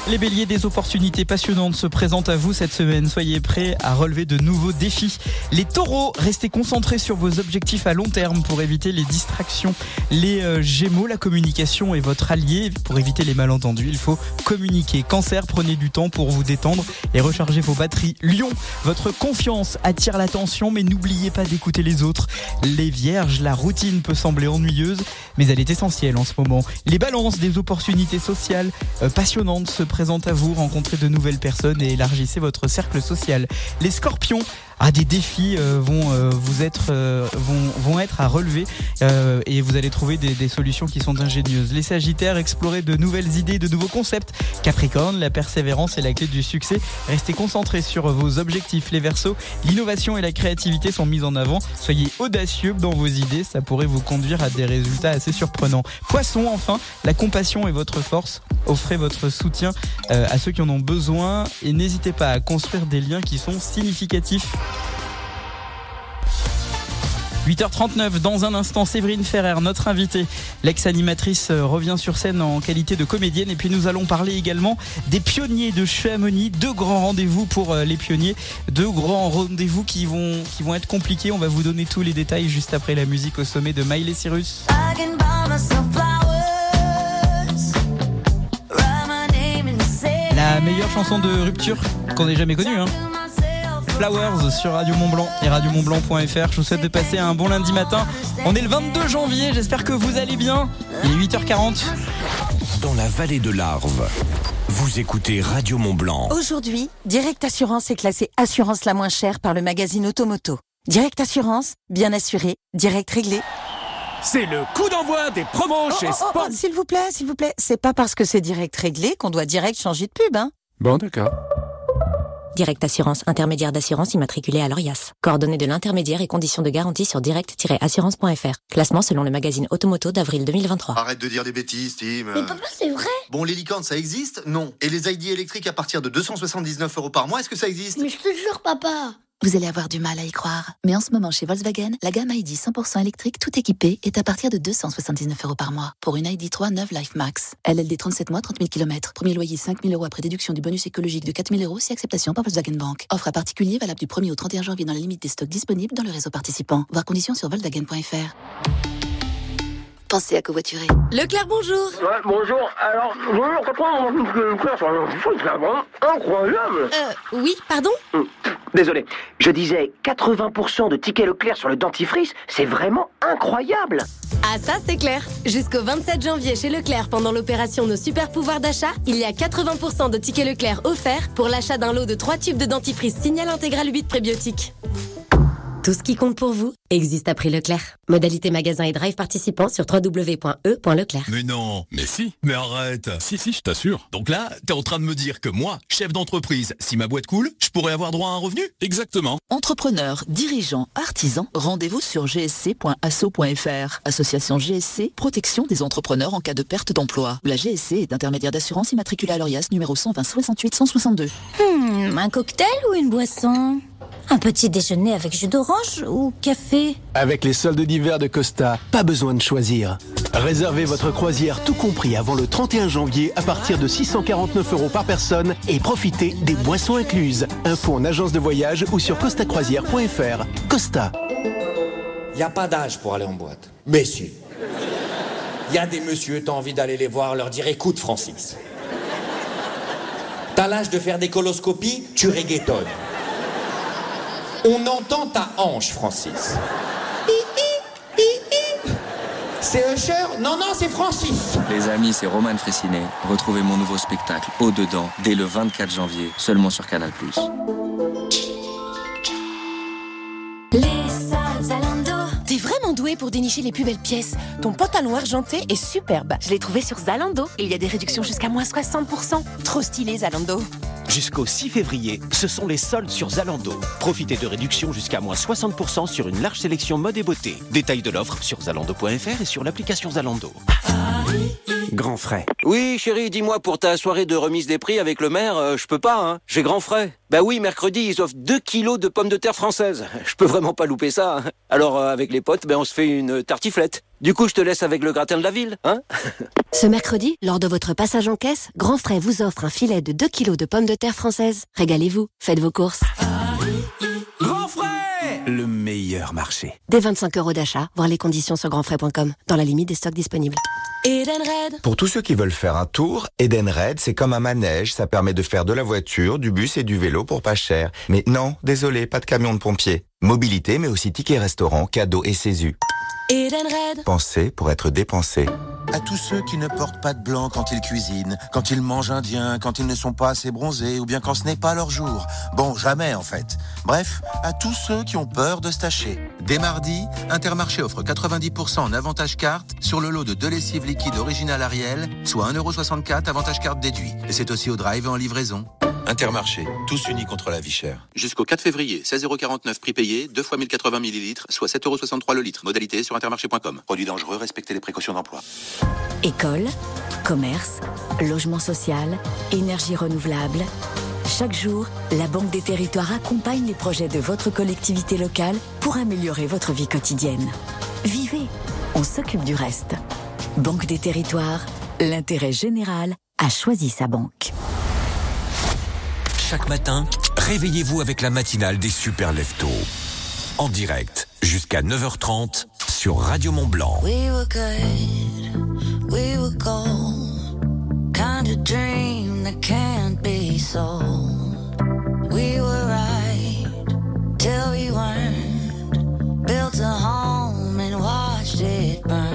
Les béliers, des opportunités passionnantes se présentent à vous cette semaine. Soyez prêts à relever de nouveaux défis. Les taureaux, restez concentrés sur vos objectifs à long terme pour éviter les distractions. Les euh, gémeaux, la communication est votre allié. Pour éviter les malentendus, il faut communiquer. Cancer, prenez du temps pour vous détendre et recharger vos batteries. Lion, votre confiance attire l'attention, mais n'oubliez pas d'écouter les autres. Les vierges, la routine peut sembler ennuyeuse, mais elle est essentielle en ce moment. Les balances, des opportunités sociales euh, passionnantes se présentent à vous. Rencontrez de nouvelles personnes et élargissez votre cercle social. Les scorpions, ah, des défis euh, vont euh, vous être euh, vont, vont être à relever et vous allez trouver des, solutions qui sont ingénieuses. Les Sagittaires, explorez de nouvelles idées, de nouveaux concepts. Capricorne, la persévérance est la clé du succès. Restez concentrés sur vos objectifs. Les Verseaux, l'innovation et la créativité sont mises en avant. Soyez audacieux dans vos idées, ça pourrait vous conduire à des résultats assez surprenants. Poisson, enfin, la compassion est votre force. Offrez votre soutien à ceux qui en ont besoin et n'hésitez pas à construire des liens qui sont significatifs. 8h39, dans un instant, Séverine Ferrer, notre invitée, l'ex-animatrice, euh, revient sur scène en qualité de comédienne. Et puis nous allons parler également des pionniers de Chamonix. Deux grands rendez-vous pour euh, les pionniers. Deux grands rendez-vous qui vont, qui vont être compliqués. On va vous donner tous les détails juste après la musique au sommet de Miley Cyrus. La meilleure chanson de rupture qu'on ait jamais connue. Hein. Flowers sur Radio Mont Blanc et radiomontblanc.fr. Je vous souhaite de passer un bon lundi matin. On est le 22 janvier, j'espère que vous allez bien. Il est 8h40. Dans la vallée de l'Arve, vous écoutez Radio Mont Blanc. Aujourd'hui, Direct Assurance est classée assurance la moins chère par le magazine Automoto. Direct Assurance, bien assuré, direct réglé. C'est le coup d'envoi des promos chez Oh, oh, oh, Sport. S'il vous plaît, s'il vous plaît, c'est pas parce que c'est direct réglé qu'on doit direct changer de pub, hein. Bon, d'accord. Direct Assurance, intermédiaire d'assurance immatriculé à l'ORIAS. Coordonnées de l'intermédiaire et conditions de garantie sur direct-assurance.fr. Classement selon le magazine Automoto d'avril 2023. Arrête de dire des bêtises, Tim. Mais papa, c'est vrai? Bon, les licornes, ça existe? Non. Et les ID électriques à partir de 279 euros par mois, est-ce que ça existe? Mais je te jure, papa Vous allez avoir du mal à y croire. Mais en ce moment, chez Volkswagen, la gamme ID 100% électrique, tout équipée, est à partir de 279 euros par mois. Pour une ID 3 9 Life Max. LLD 37 mois, 30 000 km. Premier loyer 5 000 euros après déduction du bonus écologique de 4 000 euros si acceptation par Volkswagen Bank. Offre à particulier valable du 1er au 31 janvier dans la limite des stocks disponibles dans le réseau participant. Voir conditions sur Volkswagen.fr. Pensez à covoiturer. Leclerc, bonjour. Ouais, bonjour. Alors, bonjour, quand on que le cœur sur le foot, c'est vraiment incroyable. Euh, oui, pardon? Désolé, je disais 80% de tickets Leclerc sur le dentifrice, c'est vraiment incroyable. Ah ça c'est clair. Jusqu'au 27 janvier chez Leclerc pendant l'opération Nos super pouvoirs d'achat, il y a 80% de tickets Leclerc offerts pour l'achat d'un lot de 3 tubes de dentifrice Signal Intégral 8 prébiotiques. Tout ce qui compte pour vous existe à prix Leclerc. Modalité magasin et drive participants sur www.e.leclerc. Mais non, mais si, mais arrête. Si, si, je t'assure. Donc là, t'es en train de me dire que moi, chef d'entreprise, si ma boîte coule, je pourrais avoir droit à un revenu? Exactement. Entrepreneurs, dirigeants, artisans, rendez-vous sur gsc.asso.fr. Association GSC, protection des entrepreneurs en cas de perte d'emploi. La GSC est intermédiaire d'assurance immatriculée à l'ORIAS numéro 120 68 162. Hmm, un cocktail ou une boisson? Un petit déjeuner avec jus d'orange ou café Avec les soldes d'hiver de Costa, pas besoin de choisir. Réservez votre croisière tout compris avant le 31 janvier à partir de 649 euros par personne et profitez des boissons incluses. Info en agence de voyage ou sur costacroisière.fr. Costa. Il n'y a pas d'âge pour aller en boîte. Mais si. Il y a des messieurs, t'as envie d'aller les voir, leur dire écoute Francis. T'as l'âge de faire des coloscopies, tu reggaetonnes. On entend ta hanche, Francis. C'est Usher? Non, non, c'est Francis. Les amis, c'est Roman Fressinet. Retrouvez mon nouveau spectacle Au-dedans dès le 24 janvier, seulement sur Canal+. Les vraiment doué pour dénicher les plus belles pièces. Ton pantalon argenté est superbe. Je l'ai trouvé sur Zalando. Il y a des réductions jusqu'à moins 60%. Trop stylé Zalando. Jusqu'au 6 février, ce sont les soldes sur Zalando. Profitez de réductions jusqu'à moins 60% sur une large sélection mode et beauté. Détails de l'offre sur zalando.fr et sur l'application Zalando. Grand frais. Oui, chérie, dis-moi, pour ta soirée de remise des prix avec le maire, euh, je peux pas, hein. J'ai grand frais. Bah oui, mercredi, ils offrent 2 kilos de pommes de terre françaises. *laughs* Je peux vraiment pas louper ça. hein. Alors, euh, avec les potes, ben, on se fait une tartiflette. Du coup, je te laisse avec le gratin de la ville, hein *laughs* Ce mercredi, lors de votre passage en caisse, Grand Frais vous offre un filet de 2 kilos de pommes de terre françaises. Régalez-vous, faites vos courses. Meilleur marché. Dès 25 euros d'achat, voir les conditions sur grandfrais.com, dans la limite des stocks disponibles. Edenred. Pour tous ceux qui veulent faire un tour, Edenred, c'est comme un manège, ça permet de faire de la voiture, du bus et du vélo pour pas cher. Mais non, désolé, pas de camion de pompier. Mobilité, mais aussi tickets restaurant, cadeaux et CESU. Edenred. Pensez pour être dépensé. À tous ceux qui ne portent pas de blanc quand ils cuisinent, quand ils mangent indien, quand ils ne sont pas assez bronzés ou bien quand ce n'est pas leur jour. Bon, jamais en fait. Bref, à tous ceux qui ont peur de se tacher. Dès mardi, Intermarché offre 90% en avantage carte sur le lot de deux lessives liquides originales Ariel, soit 1,64€ avantage carte déduit. Et c'est aussi au drive et en livraison. Intermarché, tous unis contre la vie chère. Jusqu'au 4 février, 16,49€ prix payé, 2 fois 1080 ml, soit 7,63€ le litre. Modalité sur intermarché.com. Produit dangereux, respectez les précautions d'emploi. École, commerce, logement social, énergie renouvelable. Chaque jour, la Banque des Territoires accompagne les projets de votre collectivité locale pour améliorer votre vie quotidienne. Vivez, on s'occupe du reste. Banque des Territoires, l'intérêt général a choisi sa banque. Chaque matin, réveillez-vous avec la matinale des super leftos. En direct, jusqu'à 9h30 sur Radio Mont Blanc. We were good, we were gold. Kind of dream that can't be sold. We were right till we weren't. Built a home and watched it burn.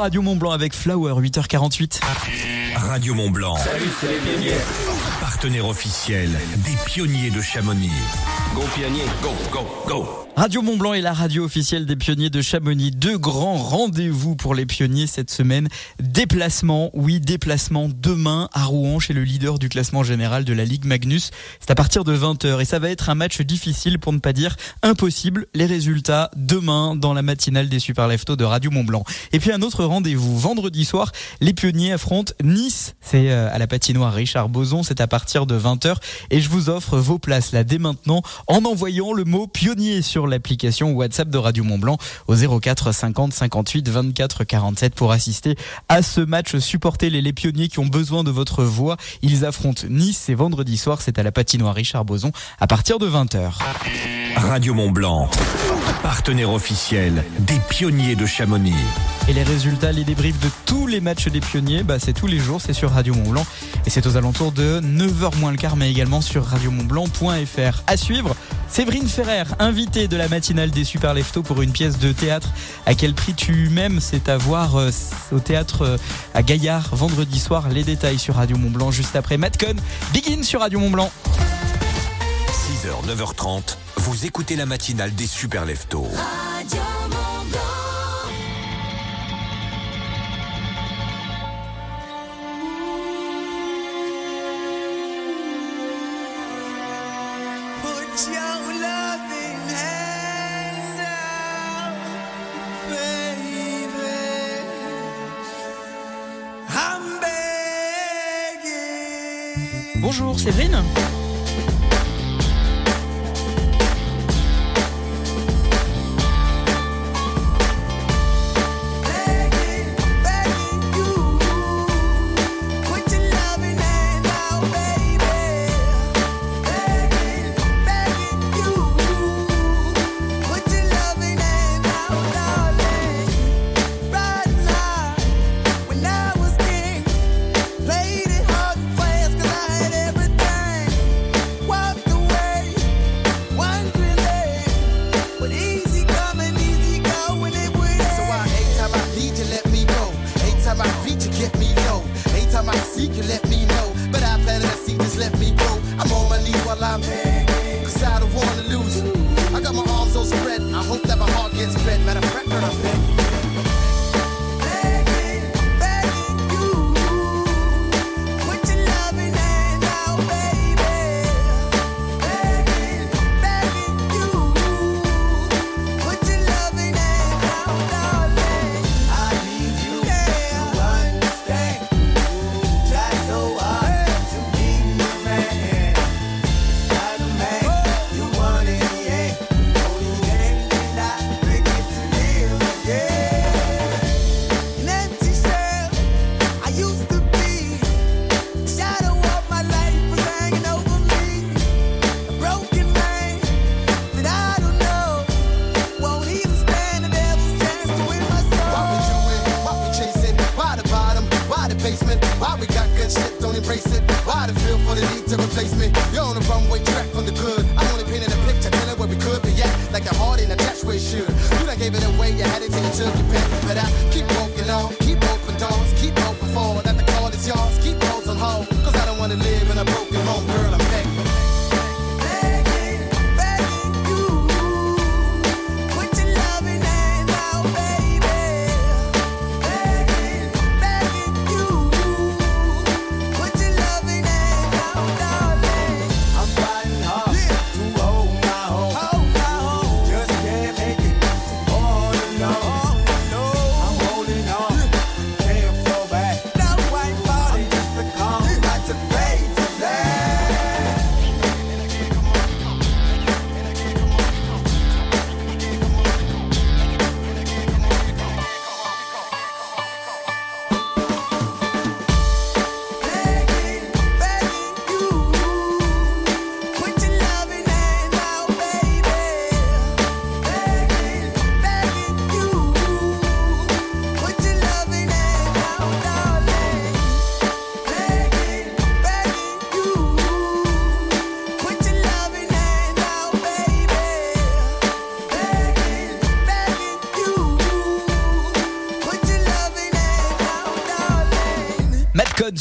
Radio Mont Blanc avec Flower 8h48. Radio Mont Blanc. Salut, c'est les pionniers. Partenaire officiel des pionniers de Chamonix. Go pionnier, go, go, go. Radio Mont Blanc est la radio officielle des pionniers de Chamonix. Deux grands rendez-vous pour les pionniers cette semaine. Déplacement, oui, déplacement demain à Rouen chez le leader du classement général de la Ligue Magnus. C'est à partir de 20h et ça va être un match difficile pour ne pas dire impossible. Les résultats demain dans la matinale des Super Leftos de Radio Mont Blanc. Et puis un autre rendez-vous vendredi soir, les pionniers affrontent Nice. C'est euh, à la patinoire Richard Boson, c'est à partir de 20h et je vous offre vos places là dès maintenant en envoyant le mot pionnier sur l'application WhatsApp de Radio Mont Blanc au 04 50 58 24 47 pour assister à ce match. Supporter les, les pionniers qui ont besoin de votre voix. Ils affrontent Nice et vendredi soir, c'est à la patinoire Richard Boson à partir de 20h. Radio Mont Blanc. Partenaire officiel des pionniers de Chamonix. Et les résultats, les débriefs de tous les matchs des pionniers, bah, c'est tous les jours, c'est sur Radio Mont Blanc. Et c'est aux alentours de 9h moins le quart, mais également sur radiomontblanc.fr. À suivre, Séverine Ferrer, invitée de la matinale des Super Leftos pour une pièce de théâtre. À quel prix tu m'aimes C'est à voir euh, au théâtre euh, à Gaillard vendredi soir. Les détails sur Radio Mont Blanc juste après Matcon. Begin sur Radio Mont Blanc. 6h, 9h30, vous écoutez la matinale des Super Leftos. Put Bonjour Séverine.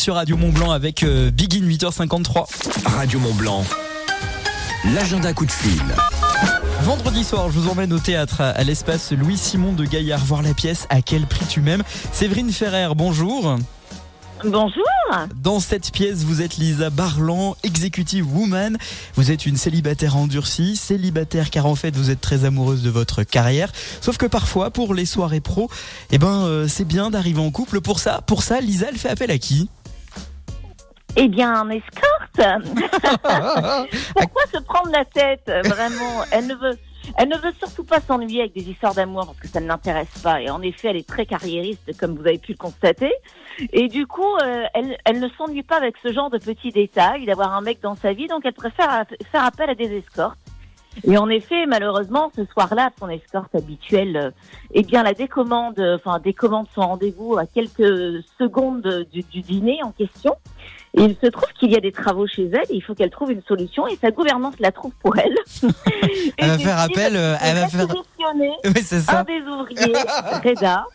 Sur Radio Mont Blanc avec euh, Begin 8h53. Radio Mont Blanc, l'agenda coup de fil. Vendredi soir, je vous emmène au théâtre à, à l'espace Louis Simon de Gaillard voir la pièce À quel prix tu m'aimes Séverine Ferrer, bonjour. Bonjour. Dans cette pièce, vous êtes Lisa Barlan, executive woman. Vous êtes une célibataire endurcie, célibataire car en fait vous êtes très amoureuse de votre carrière. Sauf que parfois, pour les soirées pro, eh ben euh, c'est bien d'arriver en couple. Pour ça, pour ça, Lisa, elle fait appel à qui? Eh bien, un escorte. *laughs* Pourquoi se prendre la tête Vraiment, elle ne veut. Elle ne veut surtout pas s'ennuyer avec des histoires d'amour parce que ça ne l'intéresse pas. Et en effet, elle est très carriériste, comme vous avez pu le constater. Et du coup, euh, elle, elle ne s'ennuie pas avec ce genre de petits détails, d'avoir un mec dans sa vie. Donc, elle préfère faire appel à des escortes. Et en effet, malheureusement, ce soir-là, son escorte habituelle, euh, eh bien, la décommande, euh, enfin, décommande son rendez-vous à quelques secondes du, du dîner en question. Et il se trouve qu'il y a des travaux chez elle et il faut qu'elle trouve une solution et sa gouvernante la trouve pour elle. *laughs* Elle va faire appel, euh, elle va faire. Oui, ça. un des ouvriers, Reda.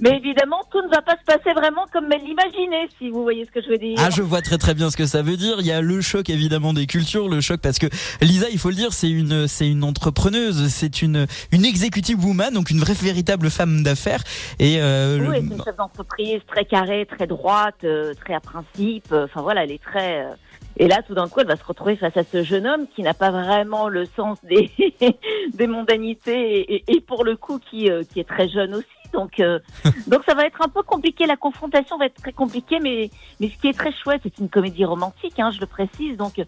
Mais évidemment, tout ne va pas se passer vraiment comme elle l'imaginait, si vous voyez ce que je veux dire. Ah, je vois très très bien ce que ça veut dire. Il y a le choc évidemment des cultures, le choc parce que Lisa, il faut le dire, c'est une c'est une entrepreneuse, c'est une une executive woman, donc une vraie véritable femme d'affaires. Et euh, le- Oui, c'est une chef d'entreprise très carrée, très droite, euh, très à principe. euh, Enfin voilà, elle est très. euh, Et là, tout d'un coup, elle va se retrouver face à ce jeune homme qui n'a pas vraiment le sens des, *laughs* des mondanités et, et- et pour le coup qui, euh, qui est très jeune aussi. Donc, euh, *laughs* donc ça va être un peu compliqué. La confrontation va être très compliquée, mais, mais ce qui est très chouette, c'est une comédie romantique, hein, je le précise. Donc,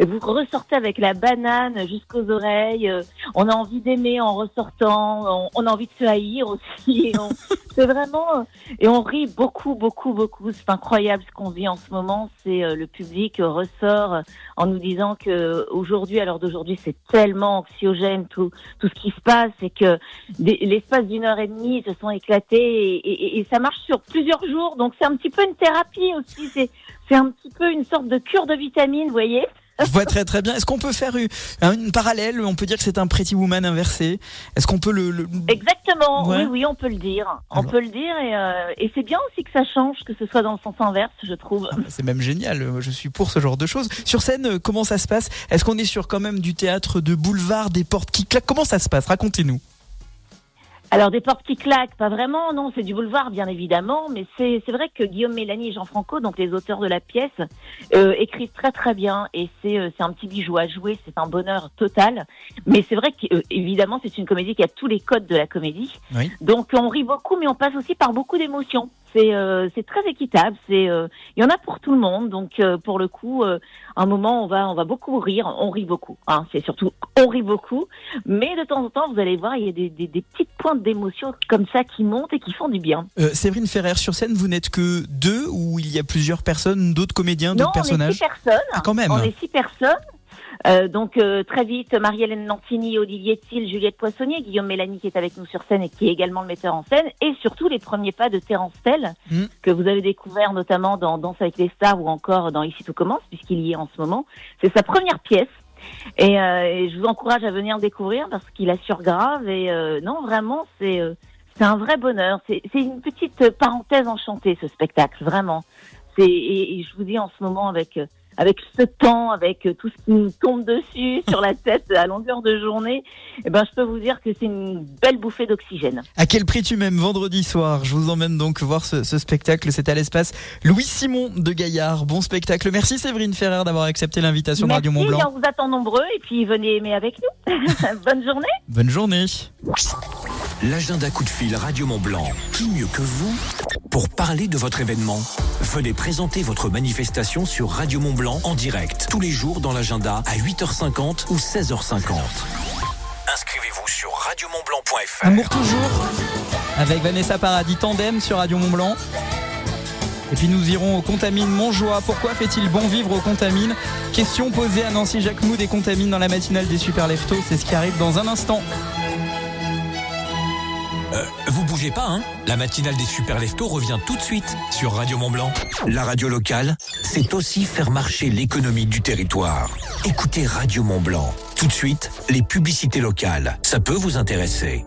euh, vous ressortez avec la banane jusqu'aux oreilles. euh, on a envie d'aimer en ressortant. On, on a envie de se haïr aussi. et on- *laughs* C'est vraiment euh, et on rit beaucoup, beaucoup, beaucoup. C'est incroyable ce qu'on vit en ce moment. C'est euh, le public ressort en nous disant que aujourd'hui, à l'heure d'aujourd'hui, c'est tellement anxiogène tout tout ce qui se passe et que l'espace d'une heure et demie se sont éclatés et, et- et ça marche sur plusieurs jours. Donc c'est un petit peu une thérapie aussi. C'est c'est un petit peu une sorte de cure de vitamines, vous voyez. je vois très très bien. Est-ce qu'on peut faire une, une parallèle? On peut dire que c'est un Pretty Woman inversé. Est-ce qu'on peut le, le- Exactement, Ouais. oui, oui, on peut le dire. On peut le dire et, euh, et c'est bien aussi que ça change, que ce soit dans le sens inverse, je trouve. C'est même génial. Je suis pour ce genre de choses. Sur scène, euh, comment ça se passe? Est-ce qu'on est sur quand même du théâtre de boulevard, des portes qui claquent? Comment ça se passe? Racontez-nous. Alors des portes qui claquent, pas vraiment, non, c'est du boulevard bien évidemment, mais c'est c'est vrai que Guillaume Mélanie et Jean Franco, donc les auteurs de la pièce, euh, écrivent très très bien et c'est euh, c'est un petit bijou à jouer, c'est un bonheur total. Mais c'est vrai qu'évidemment c'est une comédie qui a tous les codes de la comédie, Oui. donc on rit beaucoup, mais on passe aussi par beaucoup d'émotions. C'est euh, c'est très équitable, c'est euh, il y en a pour tout le monde, donc euh, pour le coup, euh, un moment on va on va beaucoup rire, on rit beaucoup, hein, c'est surtout on rit beaucoup, mais de temps en temps vous allez voir il y a des, des, des petites pointes d'émotion comme ça qui montent et qui font du bien. Euh, Séverine Ferrer, sur scène, vous n'êtes que deux ou il y a plusieurs personnes, d'autres comédiens, Non, d'autres on est personnages six personnes. Ah, quand même. On est six personnes. Euh, donc euh, très vite, Marie-Hélène Nantini, Olivier Thiel, Juliette Poissonnier, Guillaume Mélanie qui est avec nous sur scène et qui est également le metteur en scène, et surtout les premiers pas de Terence Tell, Mm. que vous avez découvert notamment dans Danse avec les stars ou encore dans Ici tout commence, puisqu'il y est en ce moment. C'est sa première pièce. Et, euh, je vous encourage à venir découvrir parce qu'il assure grave. Et euh, non, vraiment, c'est euh, c'est un vrai bonheur. C'est une petite parenthèse enchantée, ce spectacle, vraiment. Et, et je vous dis en ce moment avec euh, avec ce temps, avec euh, tout ce qui nous tombe dessus *laughs* sur la tête à longueur de journée, eh ben je peux vous dire que c'est une belle bouffée d'oxygène. À quel prix tu m'aimes vendredi soir? Je vous emmène donc voir ce, ce spectacle. C'est à l'espace Louis Simon de Gaillard. Bon spectacle. Merci Séverine Ferrer d'avoir accepté l'invitation de Radio Mont Merci, Blanc. on vous attend nombreux et puis venez aimer avec nous. *laughs* Bonne journée. Bonne journée. L'agenda coup de fil Radio Mont Blanc. Qui mieux que vous pour parler de votre événement? Venez présenter votre manifestation sur Radio Mont Blanc en direct tous les jours dans l'agenda à 8h50 ou 16h50. Inscrivez-vous sur radiomontblanc.fr. Amour toujours avec Vanessa Paradis Tandem sur Radio Mont Blanc. Et puis nous irons au Contamine Montjoie. Pourquoi fait-il bon vivre au Contamine? Question posée à Nancy Jacquemou des Contamines dans la matinale des Super Leftos. C'est ce qui arrive dans un instant. Euh, vous bougez pas, hein La matinale des super leftos revient tout de suite sur Radio Mont Blanc. La radio locale, c'est aussi faire marcher l'économie du territoire. Écoutez Radio Mont Blanc. Tout de suite, les publicités locales. Ça peut vous intéresser.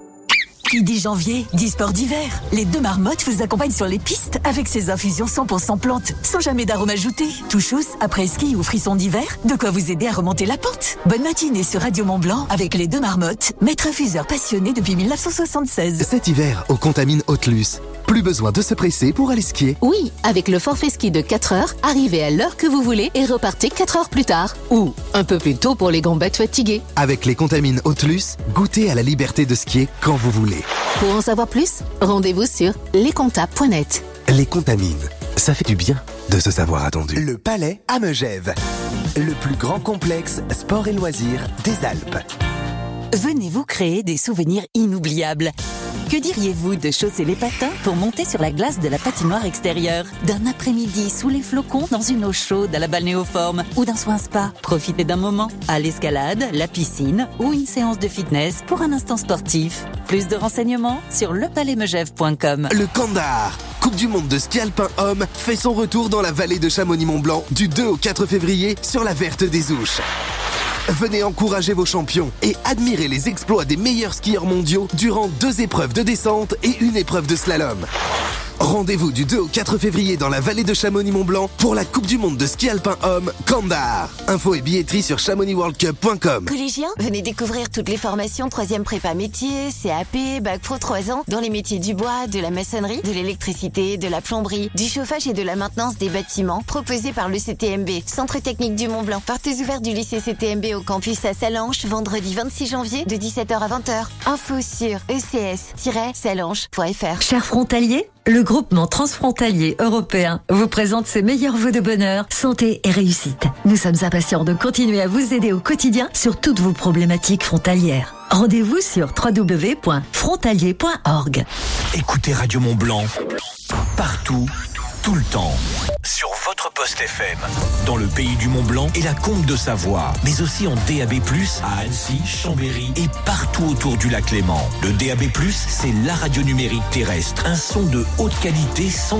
Qui dit janvier, dit sport d'hiver. Les deux marmottes vous accompagnent sur les pistes avec ces infusions 100% plantes, sans jamais d'arôme ajouté. Touchous, après ski ou frisson d'hiver, de quoi vous aider à remonter la pente. Bonne matinée sur Radio Mont Blanc avec les deux marmottes, maître infuseur passionné depuis 1976. Cet hiver, au Contamine Hautelus, plus besoin de se presser pour aller skier. Oui, avec le forfait ski de 4 heures, arrivez à l'heure que vous voulez et repartez 4 heures plus tard. Ou un peu plus tôt pour les gambettes fatiguées. Avec les Contamines Hautelus, goûtez à la liberté de skier quand vous voulez. Pour en savoir plus, rendez-vous sur lescomptables.net. Les Contamines, ça fait du bien de se savoir attendu. Le Palais à Megève, le plus grand complexe sport et loisirs des Alpes. Venez vous créer des souvenirs inoubliables. Que diriez-vous de chausser les patins pour monter sur la glace de la patinoire extérieure D'un après-midi sous les flocons dans une eau chaude à la balnéoforme Ou d'un soin spa? Profitez d'un moment à l'escalade, la piscine ou une séance de fitness pour un instant sportif. Plus de renseignements sur lepalaismegève.com Le Kandar, Coupe du monde de ski alpin homme, fait son retour dans la vallée de Chamonix-Mont-Blanc du 2 au 4 février sur la Verte des Ouches. Venez encourager vos champions et admirer les exploits des meilleurs skieurs mondiaux durant deux épreuves de descente et une épreuve de slalom. Rendez-vous du 2 au 4 février dans la vallée de Chamonix-Mont-Blanc pour la Coupe du monde de ski alpin homme Kandar. Info et billetterie sur chamonixworldcup.com. Collégiens, venez découvrir toutes les formations 3 prépa métier, CAP, Bac Pro 3 ans dans les métiers du bois, de la maçonnerie, de l'électricité, de la plomberie, du chauffage et de la maintenance des bâtiments proposés par le CTMB, Centre technique du Mont Blanc. Portes ouvertes du lycée CTMB au campus à Salanches, vendredi 26 janvier de 17h à 20h. Info sur ecs-salanches.fr. Chers frontaliers, le groupement transfrontalier européen vous présente ses meilleurs vœux de bonheur, santé et réussite. Nous sommes impatients de continuer à vous aider au quotidien sur toutes vos problématiques frontalières. Rendez-vous sur www.frontalier.org. Écoutez Radio Mont Blanc partout, le temps. Sur votre poste FM, dans le pays du Mont Blanc et la Combe de Savoie, mais aussi en DAB+, à Annecy, Chambéry et partout autour du lac Léman. Le DAB+, c'est la radio numérique terrestre, un son de haute qualité sans